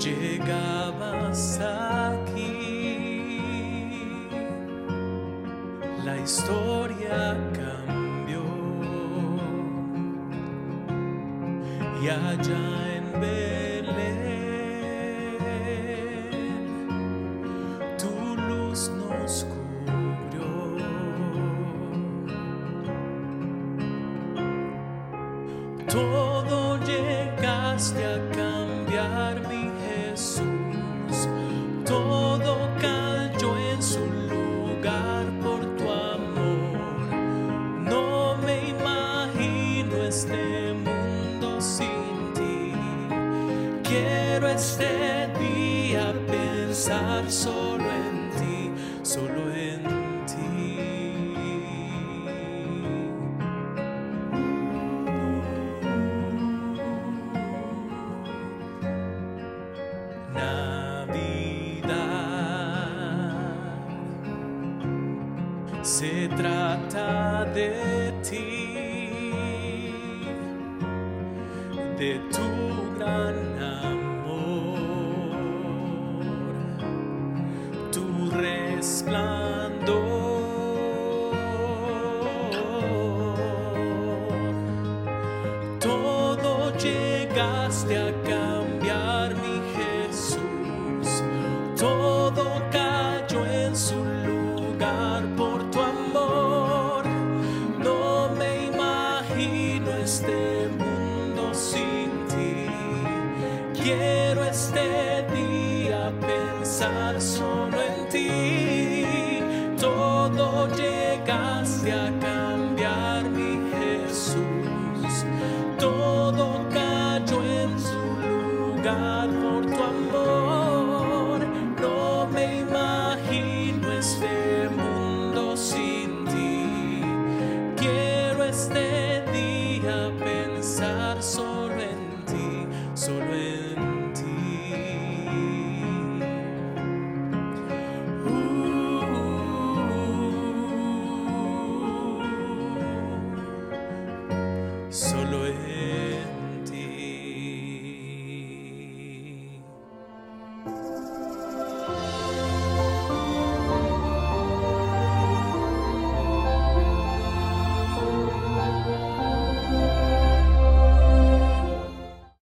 Llegabas aquí, la historia cambió y allá en Belén. Todo llegaste a cambiar, mi Jesús. Todo cayó en su lugar por tu amor. No me imagino este mundo sin ti. Quiero este día pensar solo en ti, se trata de ti, de tu gran amor, tu resplandor. Todo llegaste a cambiar, mi Jesús. Todo cayó quiero este día pensar solo en ti. Todo llegaste a cambiar, mi Jesús. Todo cayó en su lugar por tu amor. No me imagino este mundo sin ti. Quiero este día pensar solo en ti, solo en solo es.